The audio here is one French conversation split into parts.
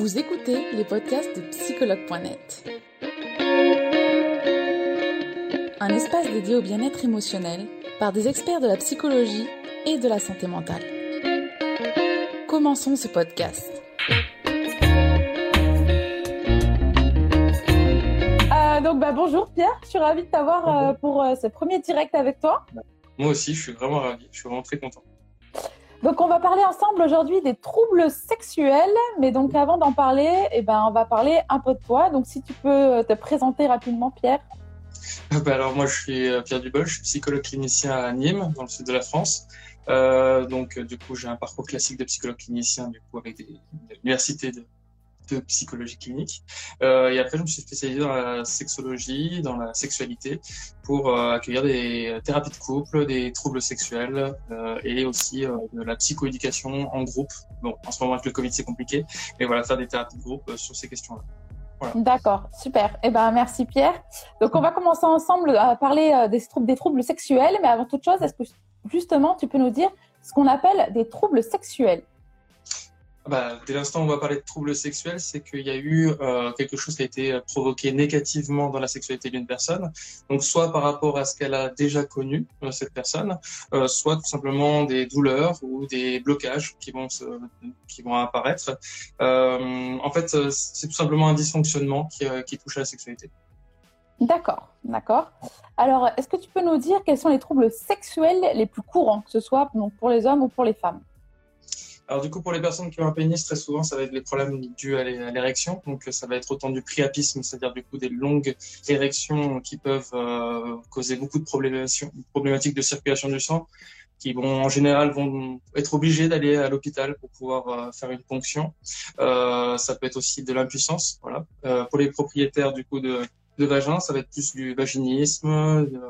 Vous écoutez les podcasts de psychologue.net. Un espace dédié au bien-être émotionnel par des experts de la psychologie et de la santé mentale. Commençons ce podcast. Euh, donc bah, bonjour Pierre, je suis ravie de t'avoir euh, pour euh, ce premier direct avec toi. Moi aussi, je suis vraiment ravi, je suis vraiment très content. Donc on va parler ensemble aujourd'hui des troubles sexuels, mais donc avant d'en parler, eh ben, on va parler un peu de toi. Donc si tu peux te présenter rapidement Pierre. Bah, alors moi je suis Pierre Dubol, je suis psychologue clinicien à Nîmes, dans le sud de la France. Euh, donc du coup j'ai un parcours classique de psychologue clinicien, du coup avec des, une université de, de psychologie clinique. Euh, et après, je me suis spécialisé dans la sexologie, dans la sexualité, pour euh, accueillir des thérapies de couple, des troubles sexuels euh, et aussi de la psychoéducation en groupe. Bon, en ce moment avec le Covid, c'est compliqué, mais voilà, faire des thérapies de groupe sur ces questions-là. D'accord, super. Eh ben, merci Pierre. Donc, on va commencer ensemble à parler des, troubles, des troubles sexuels, mais avant toute chose, est-ce que justement, tu peux nous dire ce qu'on appelle des troubles sexuels? Bah, dès l'instant où on va parler de troubles sexuels, c'est qu'il y a eu euh, quelque chose qui a été provoqué négativement dans la sexualité d'une personne. Donc soit par rapport à ce qu'elle a déjà connu, euh, cette personne, euh, soit tout simplement des douleurs ou des blocages qui vont qui vont apparaître. En fait, c'est tout simplement un dysfonctionnement qui, qui touche à la sexualité. D'accord, d'accord. Alors, est-ce que tu peux nous dire quels sont les troubles sexuels les plus courants, que ce soit donc, pour les hommes ou pour les femmes? Alors du coup, pour les personnes qui ont un pénis, très souvent, ça va être les problèmes dus à l'érection. Donc ça va être autant du priapisme, c'est-à-dire du coup des longues érections qui peuvent euh, causer beaucoup de problématiques de circulation du sang, qui vont en général vont être obligés d'aller à l'hôpital pour pouvoir euh, faire une ponction. Euh, ça peut être aussi de l'impuissance. Voilà. Euh, pour les propriétaires du coup de, de vagin, ça va être plus du vaginisme, de,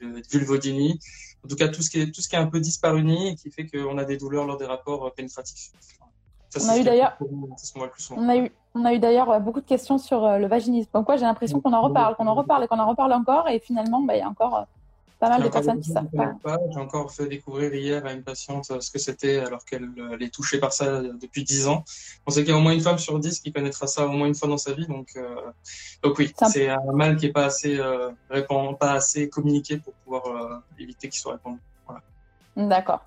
de vulvodynie en tout cas tout ce qui est tout ce qui est un peu dyspareunie et qui fait qu'on a des douleurs lors des rapports pénétratifs. Ça, on, a eu d'ailleurs, on a eu on a eu d'ailleurs beaucoup de questions sur le vaginisme. Donc quoi, j'ai l'impression qu'on en reparle, qu'on en reparle et qu'on en reparle encore et finalement, bah, il y a encore pas mal de personnes qui savent pas. pas. J'ai encore fait découvrir hier à une patiente ce que c'était alors qu'elle est touchée par ça depuis 10 ans. On sait qu'il y a au moins une femme sur 10 qui connaîtra ça au moins une fois dans sa vie. Donc, euh... donc oui, c'est un... mal qui est pas assez euh, répand... pas assez communiqué pour pouvoir euh, éviter qu'il soit répandu. Voilà. D'accord.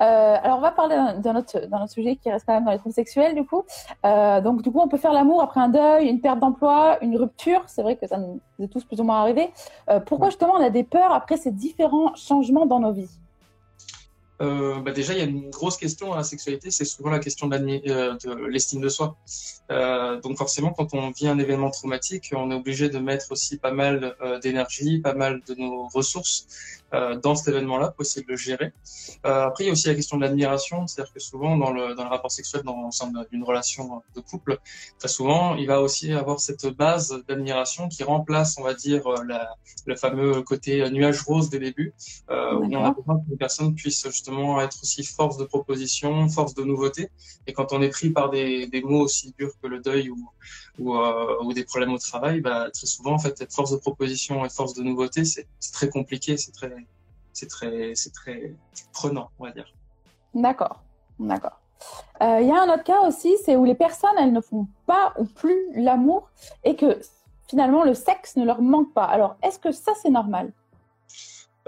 Euh, alors, on va parler d'un autre, sujet qui reste quand même dans les troubles sexuels, du coup. Euh, donc, du coup, on peut faire l'amour après un deuil, une perte d'emploi, une rupture. C'est vrai que ça nous est tous plus ou moins arrivé. Euh, pourquoi, justement, on a des peurs après ces différents changements dans nos vies? Bah déjà, il y a une grosse question à la sexualité, c'est souvent la question de l'estime de soi. Donc forcément, quand on vit un événement traumatique, on est obligé de mettre aussi pas mal d'énergie, pas mal de nos ressources dans cet événement-là pour essayer de le gérer. Euh, après, il y a aussi la question de l'admiration, c'est-à-dire que souvent dans le, dans le rapport sexuel, dans l'ensemble d'une relation de couple, très souvent, il va aussi avoir cette base d'admiration qui remplace, on va dire, la, le fameux côté nuage rose des débuts, euh, où on a besoin qu'une personne puisse justement être aussi force de proposition, force de nouveauté. Et quand on est pris par des, des mots aussi durs que le deuil ou, ou, euh, ou des problèmes au travail, bah, très souvent, en fait, être force de proposition et force de nouveauté, c'est très compliqué, c'est très, c'est très, c'est très prenant, on va dire. D'accord, d'accord. Il euh, y a un autre cas aussi, c'est où les personnes, elles ne font pas ou plus l'amour et que finalement le sexe ne leur manque pas. Alors, est-ce que ça, c'est normal?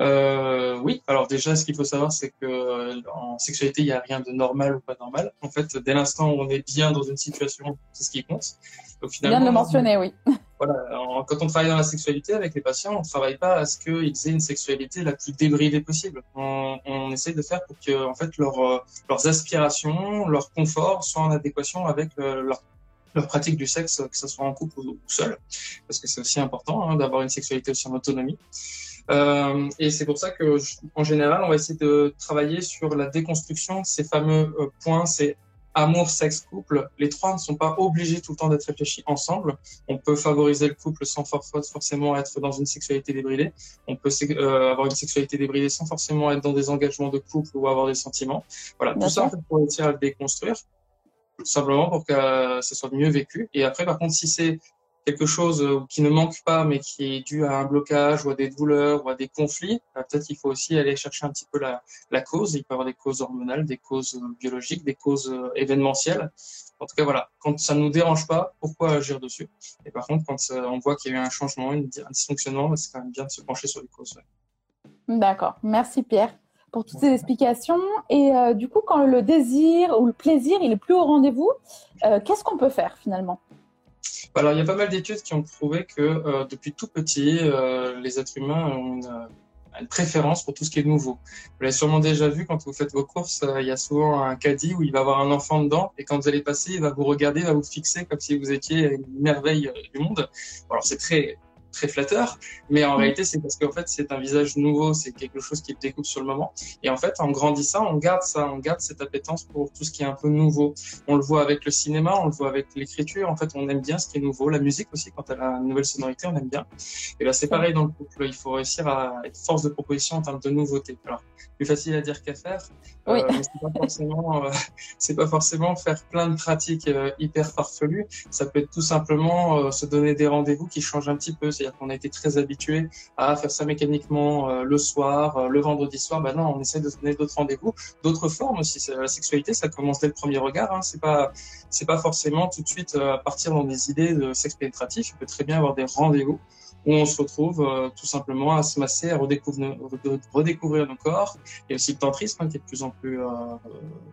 Euh, oui, alors déjà, ce qu'il faut savoir, c'est que en sexualité, il n'y a rien de normal ou pas normal. En fait, dès l'instant où on est bien dans une situation, c'est ce qui compte. Donc, finalement, bien de le mentionner, oui. Voilà, en, quand on travaille dans la sexualité avec les patients, on ne travaille pas à ce qu'ils aient une sexualité la plus débridée possible. On, on essaye de faire pour que, en fait, leur, leurs aspirations, leur confort soient en adéquation avec euh, leur leur pratique du sexe, que ce soit en couple ou seul, parce que c'est aussi important hein, d'avoir une sexualité aussi en autonomie. Euh, et c'est pour ça que, en général, on va essayer de travailler sur la déconstruction de ces fameux euh, points, c'est amour, sexe, couple. Les trois ne sont pas obligés tout le temps d'être réfléchis ensemble. On peut favoriser le couple sans forcément être dans une sexualité débridée. On peut euh, avoir une sexualité débridée sans forcément être dans des engagements de couple ou avoir des sentiments. Voilà, tout ça, en fait, pour réussir à le déconstruire simplement pour que ça soit mieux vécu. Et après, par contre, si c'est quelque chose qui ne manque pas, mais qui est dû à un blocage ou à des douleurs ou à des conflits, bah, peut-être qu'il faut aussi aller chercher un petit peu la, cause. Il peut y avoir des causes hormonales, des causes biologiques, des causes événementielles. En tout cas, voilà, quand ça ne nous dérange pas, pourquoi agir dessus? Et par contre, quand on voit qu'il y a eu un changement, un dysfonctionnement, bah, c'est quand même bien de se pencher sur les causes. D'accord. Merci Pierre pour toutes ces explications. Et euh, du coup, quand le désir ou le plaisir il est plus au rendez-vous, euh, qu'est-ce qu'on peut faire finalement? Alors, il y a pas mal d'études qui ont prouvé que euh, depuis tout petit, les êtres humains ont une, une, préférence pour tout ce qui est nouveau. Vous l'avez sûrement déjà vu quand vous faites vos courses, il y a souvent un caddie où il va avoir un enfant dedans et quand vous allez passer, il va vous regarder, il va vous fixer comme si vous étiez une merveille du monde. Alors, c'est très très flatteur, mais en mm. réalité, c'est parce qu'en fait, c'est un visage nouveau, c'est quelque chose qui découpe sur le moment. Et en fait, en grandissant, on garde ça, on garde cette appétence pour tout ce qui est un peu nouveau. On le voit avec le cinéma, on le voit avec l'écriture. En fait, on aime bien ce qui est nouveau. La musique aussi, quand elle a une nouvelle sonorité, on aime bien. Et là, c'est pareil dans le couple. Il faut réussir à être force de proposition en termes de nouveauté. Alors, plus facile à dire qu'à faire. Oui. Euh, c'est pas forcément, euh, c'est pas forcément faire plein de pratiques euh, hyper farfelues. Ça peut être tout simplement se donner des rendez-vous qui changent un petit peu c'est-à-dire qu'on a été très habitué à faire ça mécaniquement euh, le soir, euh, le vendredi soir. Ben non, on essaie de donner d'autres rendez-vous, d'autres formes aussi. La sexualité, ça commence dès le premier regard. Hein. C'est pas, c'est pas forcément tout de suite euh, partir dans des idées de sexe pénétratif. Il peut très bien avoir des rendez-vous où on se retrouve euh, tout simplement à se masser, à redécouvrir, redécouvrir nos corps. Et aussi le tantrisme hein, qui est de plus en plus euh,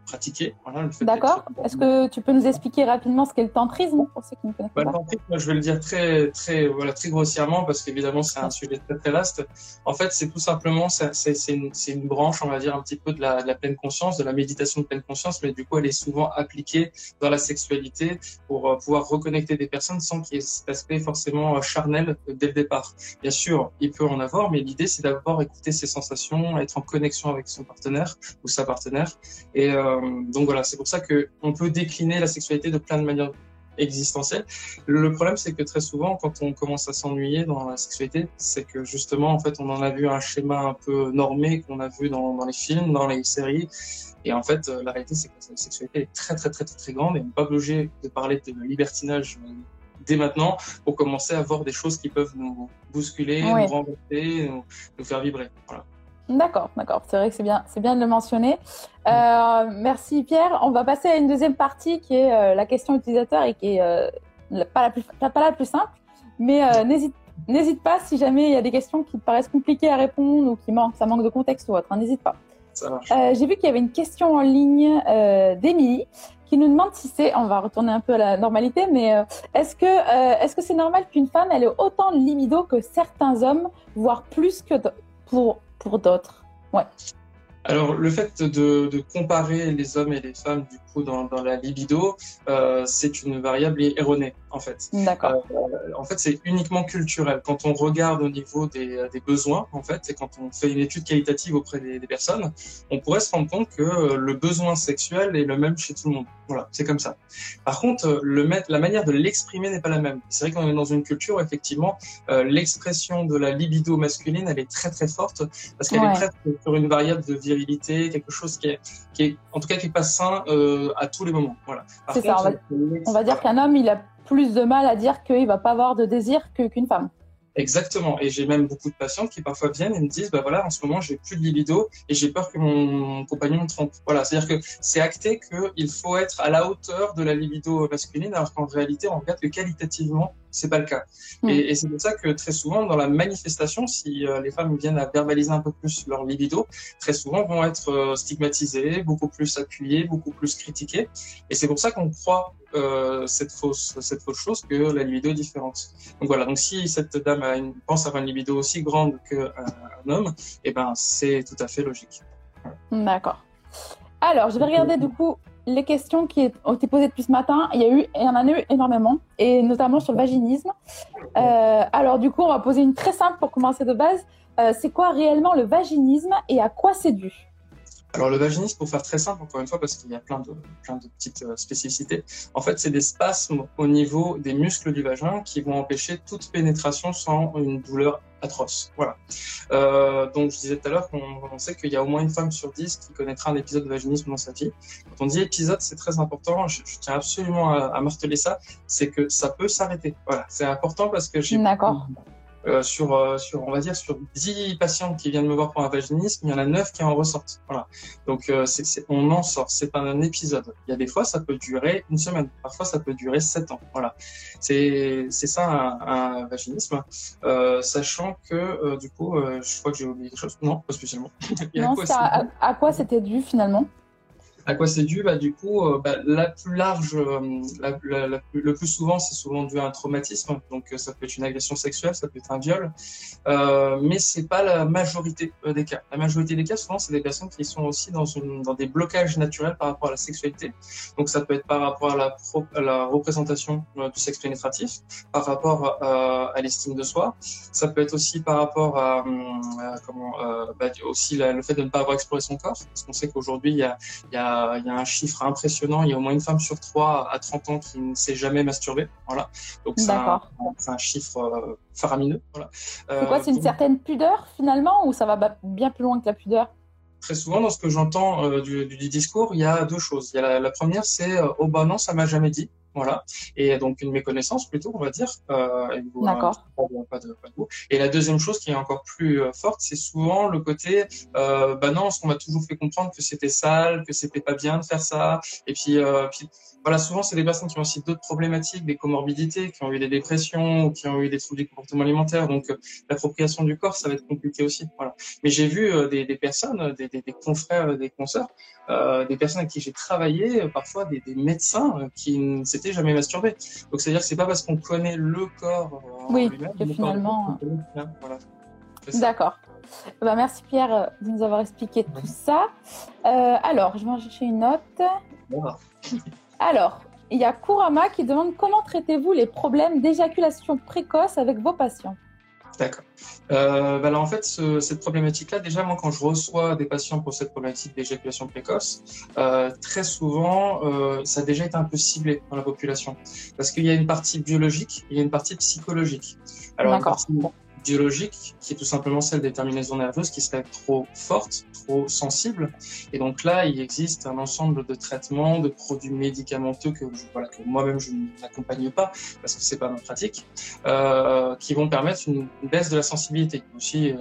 pratiqué. Voilà, D'accord. Est-ce que tu peux nous expliquer rapidement ce qu'est le tantrisme pour ceux qui ne connaissent bah, pas Le tantrisme, je vais le dire très, très, voilà, très grossièrement parce qu'évidemment c'est un sujet très très vaste. En fait, c'est tout simplement, c'est une, une, branche, on va dire un petit peu de la, de la pleine conscience, de la méditation de pleine conscience, mais du coup elle est souvent appliquée dans la sexualité pour euh, pouvoir reconnecter des personnes sans qu'il y ait cet aspect forcément charnel dès le Bien sûr, il peut en avoir, mais l'idée, c'est d'abord écouter ses sensations, être en connexion avec son partenaire ou sa partenaire. Et euh, donc voilà, c'est pour ça que on peut décliner la sexualité de plein de manières existentielles. Le problème, c'est que très souvent, quand on commence à s'ennuyer dans la sexualité, c'est que justement, en fait, on en a vu un schéma un peu normé qu'on a vu dans, dans, les films, dans les séries. Et en fait, euh, la réalité, c'est que la sexualité est très, très, très, très, très grande et on n'est pas obligé de parler de libertinage dès maintenant pour commencer à voir des choses qui peuvent nous bousculer, nous renverser, nous, faire vibrer. D'accord, d'accord. C'est vrai que c'est bien, c'est bien de le mentionner. Euh, merci Pierre. On va passer à une deuxième partie qui est euh, la question utilisateur et qui est euh, pas, la plus, pas la plus simple. Mais n'hésite, n'hésite pas si jamais il y a des questions qui te paraissent compliquées à répondre ou qui manquent, ça manque de contexte ou autre. Hein, n'hésite pas. J'ai vu qu'il y avait une question en ligne d'Emilie qui nous demande si c'est, on va retourner un peu à la normalité, mais euh, est-ce que euh, est-ce que c'est normal qu'une femme ait autant de libido que certains hommes, voire plus que pour pour d'autres? Ouais. Alors, le fait de, de, comparer les hommes et les femmes, du coup, dans, dans la libido, euh, c'est une variable erronée, en fait. D'accord. Euh, en fait, c'est uniquement culturel. Quand on regarde au niveau des, des, besoins, en fait, et quand on fait une étude qualitative auprès des, des, personnes, on pourrait se rendre compte que le besoin sexuel est le même chez tout le monde. Voilà, c'est comme ça. Par contre, le, la manière de l'exprimer n'est pas la même. C'est vrai qu'on est dans une culture où, effectivement, euh, l'expression de la libido masculine, elle est très, très forte, parce qu'elle est presque sur une variable de virilité quelque chose qui est, qui est en tout cas qui est pas sain euh, à tous les moments. Voilà. C'est ça. On va, dire qu'un homme, il a plus de mal à dire qu'il va pas avoir de désir qu'une femme. Exactement. Et j'ai même beaucoup de patientes qui parfois viennent et me disent, bah voilà, en ce moment, j'ai plus de libido et j'ai peur que mon compagnon me trompe. Voilà. C'est-à-dire que c'est acté qu'il faut être à la hauteur de la libido masculine, alors qu'en réalité, on regarde que qualitativement, c'est pas le cas. Hmm. Et, et c'est pour ça que très souvent, dans la manifestation, si euh, les femmes viennent à verbaliser un peu plus leur libido, très souvent vont être euh, stigmatisées, beaucoup plus appuyées, beaucoup plus critiquées. Et c'est pour ça qu'on croit euh, cette fausse cette fausse chose que la libido est différente. Donc voilà. Donc si cette dame a une, pense avoir une libido aussi grande qu'un un homme, eh ben c'est tout à fait logique. D'accord. Alors je vais regarder du coup les questions qui ont été posées depuis ce matin. Il y a eu, il y en a eu énormément, et notamment sur le vaginisme. Euh, alors du coup, on va poser une très simple pour commencer de base. Euh, c'est quoi réellement le vaginisme et à quoi c'est dû? Alors le vaginisme, pour faire très simple, encore une fois, parce qu'il y a plein de, plein de petites euh, spécificités, en fait, c'est des spasmes au niveau des muscles du vagin qui vont empêcher toute pénétration sans une douleur atroce. Voilà. Euh, donc je disais tout à l'heure qu'on sait qu'il y a au moins une femme sur dix qui connaîtra un épisode de vaginisme dans sa vie. Quand on dit épisode, c'est très important. Je, tiens absolument à, à marteler ça. C'est que ça peut s'arrêter. Voilà, c'est important parce que j'ai euh, sur, euh, sur, on va dire, sur 10 patients qui viennent me voir pour un vaginisme, il y en a 9 qui en ressortent. Voilà. Donc, euh, c'est, on en sort. C'est pas un épisode. Il y a des fois, ça peut durer une semaine. Parfois, ça peut durer 7 ans. Voilà. C'est, c'est ça un, un vaginisme. Euh, sachant que, du coup, je crois que j'ai oublié quelque chose. Non, pas spécialement. non, à, à quoi c'était dû finalement? À quoi c'est dû? Bah, Du coup, euh, bah, la plus large, euh, le plus souvent, c'est souvent dû à un traumatisme. Donc, euh, ça peut être une agression sexuelle, ça peut être un viol, mais c'est pas la majorité des cas. La majorité des cas, souvent, c'est des personnes qui sont aussi dans, des blocages naturels par rapport à la sexualité. Donc, ça peut être par rapport à la, représentation du sexe pénétratif, par rapport à, l'estime de soi. Ça peut être aussi par rapport à, bah, aussi le fait de ne pas avoir exploré son corps, parce qu'on sait qu'aujourd'hui, il y a il y a un chiffre impressionnant. Il y a au moins une femme sur trois à 30 ans qui ne s'est jamais masturbée. Voilà. Donc c'est un, un, chiffre euh, faramineux. Voilà. C'est quoi C'est une euh, certaine pudeur finalement ou ça va bien plus loin que la pudeur? Très souvent, dans ce que j'entends euh, du, du, discours, il y a deux choses. Il y a la, la première, c'est oh bah non, ça m'a jamais dit. Voilà. Et donc une méconnaissance plutôt, on va dire. Euh, D'accord. Pas de, pas de et la deuxième chose qui est encore plus euh, forte, c'est souvent le côté, euh, bah non, ce qu'on m'a toujours fait comprendre que c'était sale, que c'était pas bien de faire ça. Et puis, euh, puis voilà, souvent c'est des personnes qui ont aussi d'autres problématiques, des comorbidités, qui ont eu des dépressions ou qui ont eu des troubles du comportement alimentaire. Donc euh, l'appropriation du corps, ça va être compliqué aussi. Voilà. Mais j'ai vu des, des, personnes, des, des, des, confrères, des consoeurs, des personnes avec qui j'ai travaillé, parfois des, médecins qui ne s'étaient jamais masturbé. Donc c'est-à-dire que c'est pas parce qu'on connaît le corps euh, oui, que finalement. D'accord. Bah, merci Pierre euh, de nous avoir expliqué tout ça. Euh, alors, je vais en chercher une note. Alors, il y a Kurama qui demande comment traitez-vous les problèmes d'éjaculation précoce avec vos patients? D'accord. Euh, bah alors en fait, ce, cette problématique-là, déjà moi quand je reçois des patients pour cette problématique d'éjaculation précoce, euh, très souvent, euh, ça a déjà été un peu ciblé dans la population, parce qu'il y a une partie biologique, il y a une partie psychologique. Alors D'accord biologique, qui est tout simplement celle des terminaisons nerveuses qui serait trop forte, trop sensible. Et donc là, il existe un ensemble de traitements, de produits médicamenteux que, moi-même je n'accompagne pas parce que c'est pas ma pratique, euh, qui vont permettre une baisse de la sensibilité. Aussi euh,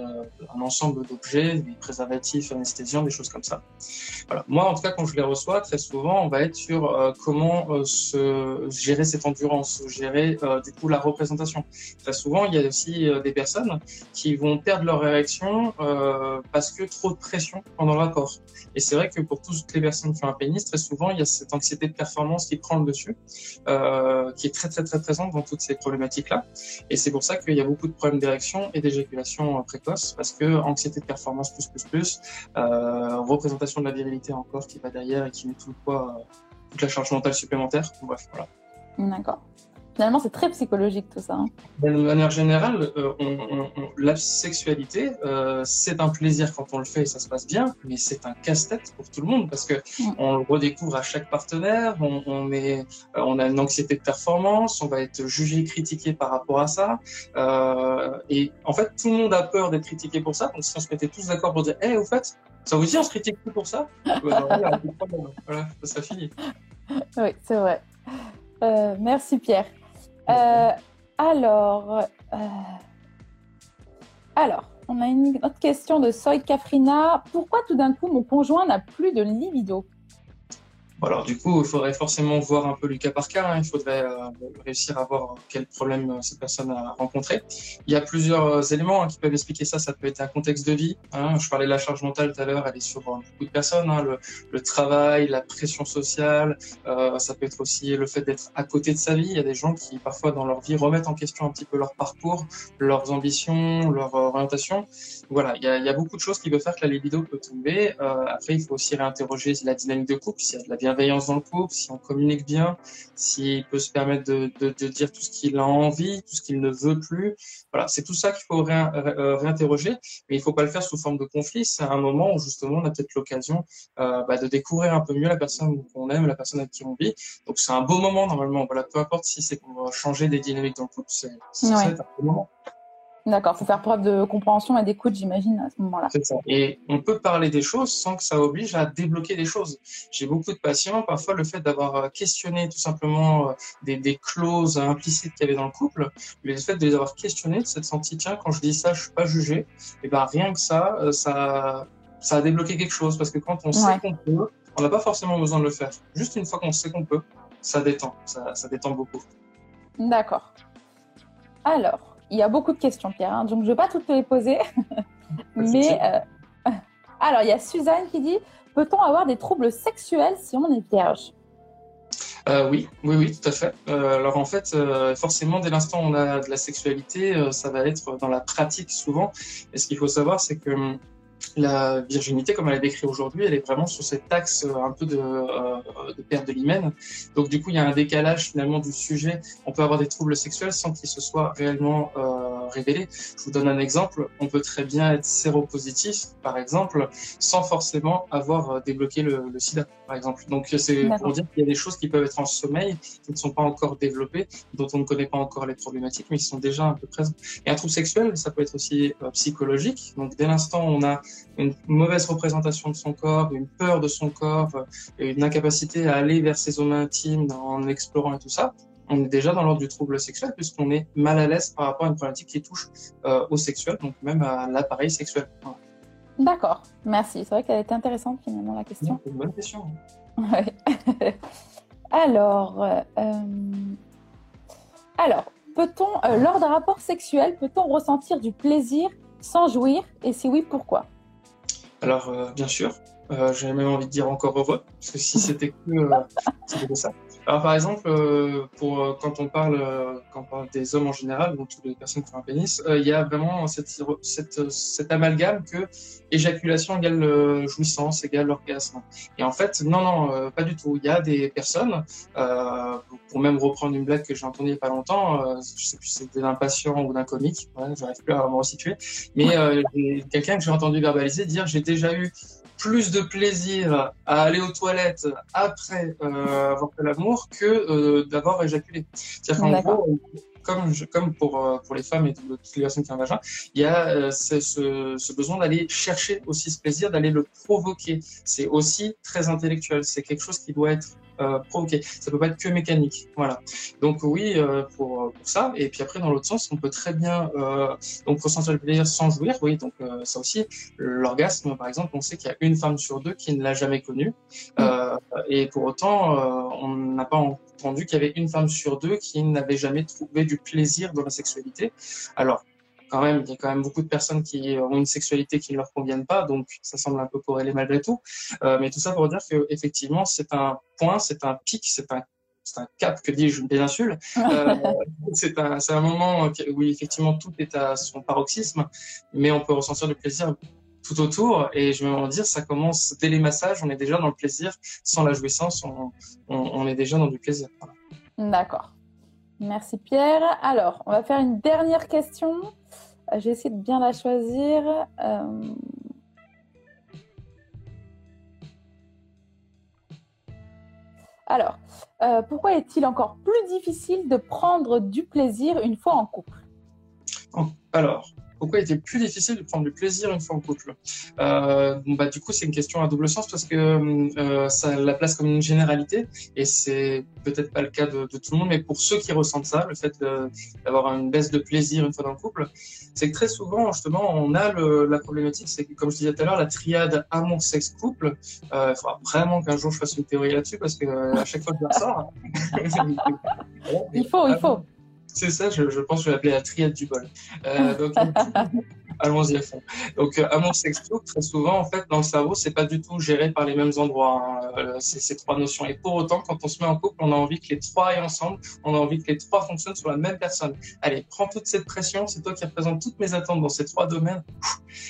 un ensemble d'objets, des préservatifs, anesthésiants, des choses comme ça. Voilà. Moi, en tout cas, quand je les reçois, très souvent, on va être sur euh, comment gérer cette endurance, gérer du coup la représentation. Très souvent, il y a aussi des personnes qui vont perdre leur érection euh, parce que trop de pression pendant le rapport. Et c'est vrai que pour toutes les personnes qui ont un pénis, très souvent, il y a cette anxiété de performance qui prend le dessus, euh, qui est très très très présente dans toutes ces problématiques-là. Et c'est pour ça qu'il y a beaucoup de problèmes d'érection et d'éjaculation précoce, parce que anxiété de performance plus plus plus, euh, représentation de la virilité encore qui va derrière et qui met tout le poids, toute la charge mentale supplémentaire. Bref, voilà. D'accord. Finalement, c'est très psychologique tout ça. Hein. De manière générale, euh, on, on, la sexualité, euh, c'est un plaisir quand on le fait et ça se passe bien, mais c'est un casse-tête pour tout le monde parce que mm. on le redécouvre à chaque partenaire, on, on, est, euh, on a une anxiété de performance, on va être jugé, critiqué par rapport à ça. Euh, et en fait, tout le monde a peur d'être critiqué pour ça. Donc si on se mettait tous d'accord pour dire, hé, hey, au fait, ça vous dit on se critique plus pour ça? Voilà, ça finit. Oui, c'est vrai. Euh, merci Pierre. Euh, alors, euh, alors, on a une autre question de Soy Kafrina. Pourquoi tout d'un coup mon conjoint n'a plus de libido? Alors du coup, il faudrait forcément voir un peu le cas par cas. Hein. Il faudrait euh, réussir à voir quel problème euh, cette personne a rencontré. Il y a plusieurs euh, éléments hein, qui peuvent expliquer ça. Ça peut être un contexte de vie. Hein. Je parlais de la charge mentale tout à l'heure. Elle est sur beaucoup de personnes. Hein. Le, le, travail, la pression sociale. Euh, ça peut être aussi le fait d'être à côté de sa vie. Il y a des gens qui parfois dans leur vie remettent en question un petit peu leur parcours, leurs ambitions, leur orientation. Voilà, il y a, il y a beaucoup de choses qui peuvent faire que la libido peut tomber. Euh, après, il faut aussi réinterroger la dynamique de couple, s'il y a de la bienveillance dans le couple, si on communique bien, s'il peut se permettre de, de, de dire tout ce qu'il a envie, tout ce qu'il ne veut plus. Voilà, c'est tout ça qu'il faut euh, réinterroger, mais il faut pas le faire sous forme de conflit. C'est un moment où justement on a peut-être l'occasion euh, bah, de découvrir un peu mieux la personne qu'on aime, la personne avec qui on vit. Donc c'est un beau moment normalement. Voilà, peu importe si c'est pour changer des dynamiques dans le couple, c'est ouais. un beau moment. D'accord, il faut faire preuve de compréhension et d'écoute, j'imagine, à ce moment-là. C'est ça. Et on peut parler des choses sans que ça oblige à débloquer des choses. J'ai beaucoup de patients, parfois le fait d'avoir questionné tout simplement des, des clauses implicites qu'il y avait dans le couple, le fait de les avoir questionnées, de s'être senti, tiens, quand je dis ça, je suis pas jugé, et ben rien que ça, ça, ça a débloqué quelque chose. Parce que quand on sait qu'on peut, on n'a pas forcément besoin de le faire. Juste une fois qu'on sait qu'on peut, ça détend, ça, ça détend beaucoup. D'accord. Alors, il y a beaucoup de questions, Pierre, hein, donc je ne vais pas toutes les poser. Mais euh, alors, il y a Suzanne qui dit Peut-on avoir des troubles sexuels si on est vierge? Euh, oui, oui, oui, tout à fait. Euh, alors en fait, forcément, dès l'instant où on a de la sexualité, ça va être dans la pratique souvent. Et ce qu'il faut savoir, c'est que la virginité, comme elle est décrite aujourd'hui, elle est vraiment sur cet axe euh, un peu de, euh, de perte de l'hymen. Donc du coup, il y a un décalage finalement du sujet. On peut avoir des troubles sexuels sans qu'ils se soient réellement euh, révélés. Je vous donne un exemple. On peut très bien être séropositif, par exemple, sans forcément avoir euh, débloqué le, le sida, par exemple. Donc c'est pour dire qu'il y a des choses qui peuvent être en sommeil, qui ne sont pas encore développées, dont on ne connaît pas encore les problématiques, mais qui sont déjà un peu présentes. Et un trouble sexuel, ça peut être aussi euh, psychologique. Donc dès l'instant où on a une mauvaise représentation de son corps, une peur de son corps, une incapacité à aller vers ses zones intimes en explorant et tout ça, on est déjà dans l'ordre du trouble sexuel puisqu'on est mal à l'aise par rapport à une problématique qui touche euh, au sexuel, donc même à l'appareil sexuel. D'accord, merci. C'est vrai qu'elle était intéressante finalement la question. C'est une bonne question. alors, euh, alors, peut-on, euh, lors d'un rapport sexuel, peut-on ressentir du plaisir sans jouir? Et si oui, pourquoi? Alors, bien sûr, j'ai même envie de dire encore heureux, parce que si c'était que euh, ça. Alors, par exemple, euh, pour euh, quand on parle, euh, quand on parle des hommes en général, donc toutes les personnes qui ont un pénis, il y a vraiment cette, cette, cet amalgame que éjaculation égale jouissance égale orgasme. Et en fait, non, non, pas du tout. Il y a des personnes, pour même reprendre une blague que j'ai entendue il n'y a pas longtemps, je sais plus si c'était d'un patient ou d'un comique, ouais, j'arrive plus à me resituer, mais quelqu'un que j'ai entendu verbaliser dire j'ai déjà eu plus de plaisir à aller aux toilettes après euh, avoir fait l'amour que euh, d'avoir éjaculé. C'est-à-dire qu'en gros, comme, je, comme pour, euh, pour les femmes et toutes les personnes qui ont un vagin, il y a euh, ce, ce, besoin d'aller chercher aussi ce plaisir, d'aller le provoquer. C'est aussi très intellectuel. C'est quelque chose qui doit être euh, provoquer. Ça peut pas être que mécanique. Voilà. Donc oui, euh, pour, pour ça. Et puis après, dans l'autre sens, on peut très bien euh, donc ressentir le plaisir sans jouir. Oui, donc euh, ça aussi, l'orgasme, par exemple, on sait qu'il y a une femme sur deux qui ne l'a jamais connu. Euh, et pour autant, on n'a pas entendu qu'il y avait une femme sur deux qui n'avait jamais trouvé du plaisir dans la sexualité. Alors, quand même, il y a quand même beaucoup de personnes qui ont une sexualité qui ne leur conviennent pas, donc ça semble un peu corrélé malgré tout. Euh, mais tout ça pour dire que effectivement, c'est un point, c'est un pic, c'est un c'est un cap, que dis-je, une péninsule. Euh, c'est un, un moment où effectivement tout est à son paroxysme, mais on peut ressentir du plaisir tout autour. Et je vais me dire, ça commence dès les massages, on est déjà dans le plaisir. Sans la jouissance, on, on, on est déjà dans du plaisir. D'accord. Merci Pierre. Alors, on va faire une dernière question. Euh, j'ai essayé de bien la choisir. Euh... Alors, euh, pourquoi est-il encore plus difficile de prendre du plaisir une fois en couple? Alors, pourquoi il était plus difficile de prendre du plaisir une fois en couple euh, bah, Du coup, c'est une question à double sens parce que euh, ça la place comme une généralité et c'est peut-être pas le cas de, tout le monde, mais pour ceux qui ressentent ça, le fait d'avoir une baisse de plaisir une fois dans le couple, c'est que très souvent, justement, on a la problématique, c'est que, comme je disais tout à l'heure, la triade amour, sexe, couple. Euh, il faudra vraiment qu'un jour je fasse une théorie là-dessus parce que à chaque fois que je la sors, il faut, il faut. C'est ça, je, pense que je vais l'appeler la triade du bol. Euh, allons-y à fond. Donc, euh, amour sexuel, très souvent, en fait, dans le cerveau, c'est pas du tout géré par les mêmes endroits, hein, euh, ces, trois notions. Et pour autant, quand on se met en couple, on a envie que les trois aillent ensemble, on a envie que les trois fonctionnent sur la même personne. Allez, prends toute cette pression, c'est toi qui représente toutes mes attentes dans ces trois domaines.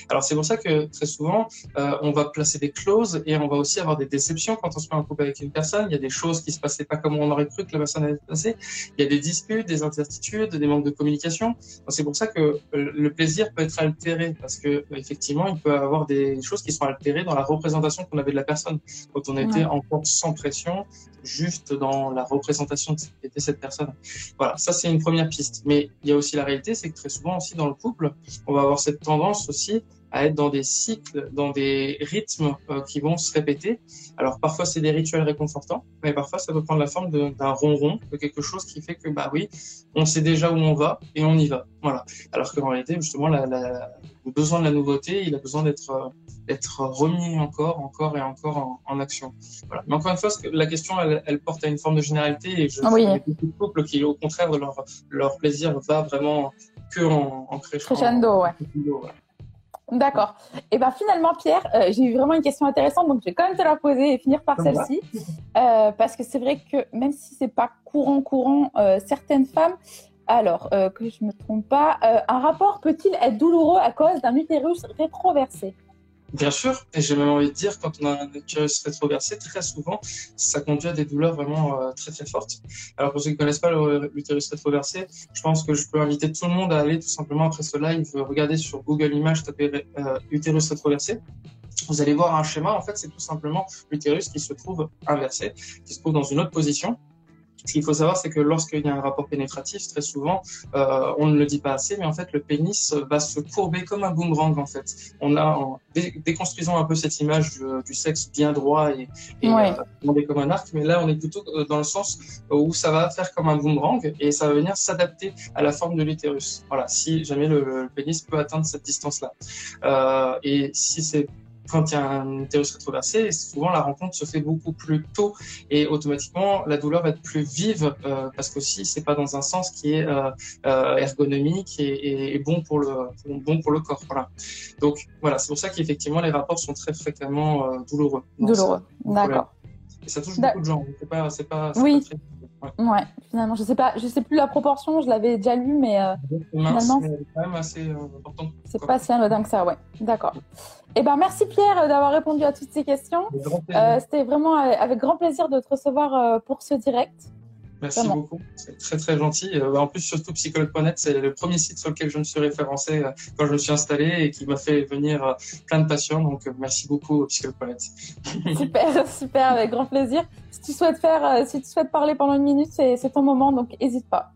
Alors, c'est pour ça que très souvent, euh, on va placer des clauses et on va aussi avoir des déceptions quand on se met en couple avec une personne. Il y a des choses qui se passaient pas comme on aurait cru que la personne allait se passer. Il y a des disputes, des incertitudes, des manques de communication. C'est pour ça que le plaisir peut être altéré parce que effectivement, il peut y avoir des choses qui sont altérées dans la représentation qu'on avait de la personne quand on était ouais. encore sans pression, juste dans la représentation de ce qu'était cette personne. Voilà, ça c'est une première piste. Mais il y a aussi la réalité, c'est que très souvent aussi dans le couple, on va avoir cette tendance aussi à être dans des cycles, dans des rythmes euh, qui vont se répéter. Alors parfois c'est des rituels réconfortants, mais parfois ça peut prendre la forme d'un ronron, de quelque chose qui fait que bah oui, on sait déjà où on va et on y va. Voilà. Alors qu'en réalité justement la, la, le besoin de la nouveauté, il a besoin d'être euh, remis encore, encore et encore en, en, action. Voilà. Mais encore une fois, la question elle, elle, porte à une forme de généralité et je oui. beaucoup de couples qui au contraire leur leur plaisir va vraiment que en, en crescendo. ouais. ouais. D'accord. Et ben finalement, Pierre, euh, j'ai eu vraiment une question intéressante, donc je vais quand même te la poser et finir par celle-ci, euh, parce que c'est vrai que même si c'est pas courant courant, euh, certaines femmes, alors que je me trompe pas, un rapport peut-il être douloureux à cause d'un utérus rétroversé? Bien sûr, et j'ai même envie de dire, quand on a un utérus rétroversé, très souvent, ça conduit à des douleurs vraiment euh, très très fortes. Alors pour ceux qui ne connaissent pas l'utérus rétroversé, je pense que je peux inviter tout le monde à aller tout simplement après ce live, regarder sur Google Images, taper euh, utérus rétroversé. Vous allez voir un schéma, en fait, c'est tout simplement l'utérus qui se trouve inversé, qui se trouve dans une autre position. Ce qu'il faut savoir, c'est que lorsqu'il y a un rapport pénétratif, très souvent, euh, on ne le dit pas assez, mais en fait, le pénis va se courber comme un boomerang. En fait, on a en dé déconstruisons un peu cette image du, du sexe bien droit et, et ouais. euh, comme un arc, mais là, on est plutôt dans le sens où ça va faire comme un boomerang et ça va venir s'adapter à la forme de l'utérus. Voilà, si jamais le, le, pénis peut atteindre cette distance-là, euh, et si c'est quand il y a un utérus rétroversé, souvent la rencontre se fait beaucoup plus tôt et automatiquement la douleur va être plus vive euh, parce qu'aussi c'est pas dans un sens qui est euh, euh, ergonomique et, et, bon pour le bon pour le corps. Voilà. Donc voilà, c'est pour ça qu'effectivement les rapports sont très fréquemment euh, douloureux. Douloureux, d'accord. Et ça touche beaucoup de gens. C'est pas, c'est pas, oui. Pas très... Ouais. finalement, je sais pas, je sais plus la proportion, je l'avais déjà lu, mais euh, finalement, c'est quand même assez euh, important. C'est pas si anodin que ça, ouais. D'accord. Eh ben, merci Pierre d'avoir répondu à toutes ces questions. Euh, C'était vraiment avec grand plaisir de te recevoir pour ce direct. Merci beaucoup, c'est très très gentil. Euh, en plus, surtout psychologue.net, c'est le premier site sur lequel je me suis référencé euh, quand je me suis installé et qui m'a fait venir euh, plein de patients. Donc, merci beaucoup psychologue.net. super, super, avec grand plaisir. Si tu souhaites faire, si tu souhaites parler pendant une minute, c'est ton moment, donc n'hésite pas.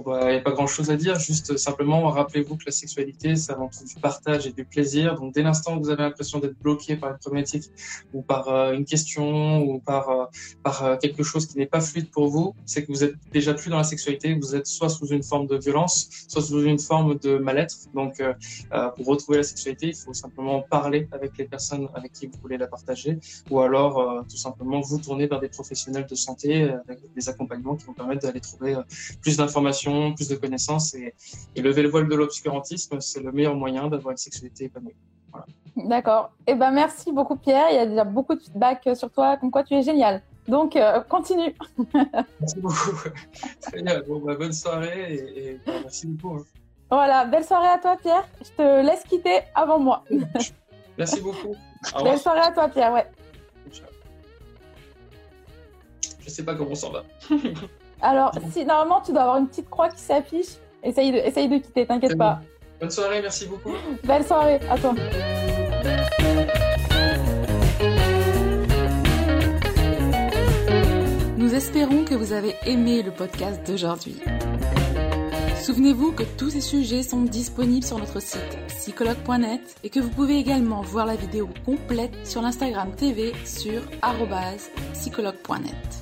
Bah, il n'y a pas grand chose à dire, juste simplement rappelez-vous que la sexualité, c'est avant tout du partage et du plaisir. Donc, dès l'instant où vous avez l'impression d'être bloqué par une problématique ou par euh, une question ou par, euh, par euh, quelque chose qui n'est pas fluide pour vous, c'est que vous êtes déjà plus dans la sexualité, vous êtes soit sous une forme de violence, soit sous une forme de mal-être. Donc, euh, pour retrouver la sexualité, il faut simplement parler avec les personnes avec qui vous voulez la partager ou alors euh, tout simplement vous tourner vers des professionnels de santé avec des accompagnements qui vont permettre d'aller trouver plus d'informations plus de connaissances et, et lever le voile de l'obscurantisme, c'est le meilleur moyen d'avoir une sexualité épanouie. Voilà. D'accord. Eh ben merci beaucoup Pierre. Il y a déjà beaucoup de feedback sur toi, comme quoi tu es génial. Donc euh, continue. merci beaucoup. Très bien. Bon, bah, bonne soirée et, et bah, merci beaucoup. Hein. Voilà, belle soirée à toi Pierre. Je te laisse quitter avant moi. merci beaucoup. Belle soirée à toi Pierre, ouais. Je sais pas comment ça va. Alors, si normalement tu dois avoir une petite croix qui s'affiche, essaye de, essaye de quitter, t'inquiète pas. Bonne soirée, merci beaucoup. Belle soirée, à toi. Nous espérons que vous avez aimé le podcast d'aujourd'hui. Souvenez-vous que tous ces sujets sont disponibles sur notre site psychologue.net et que vous pouvez également voir la vidéo complète sur l'Instagram TV sur psychologue.net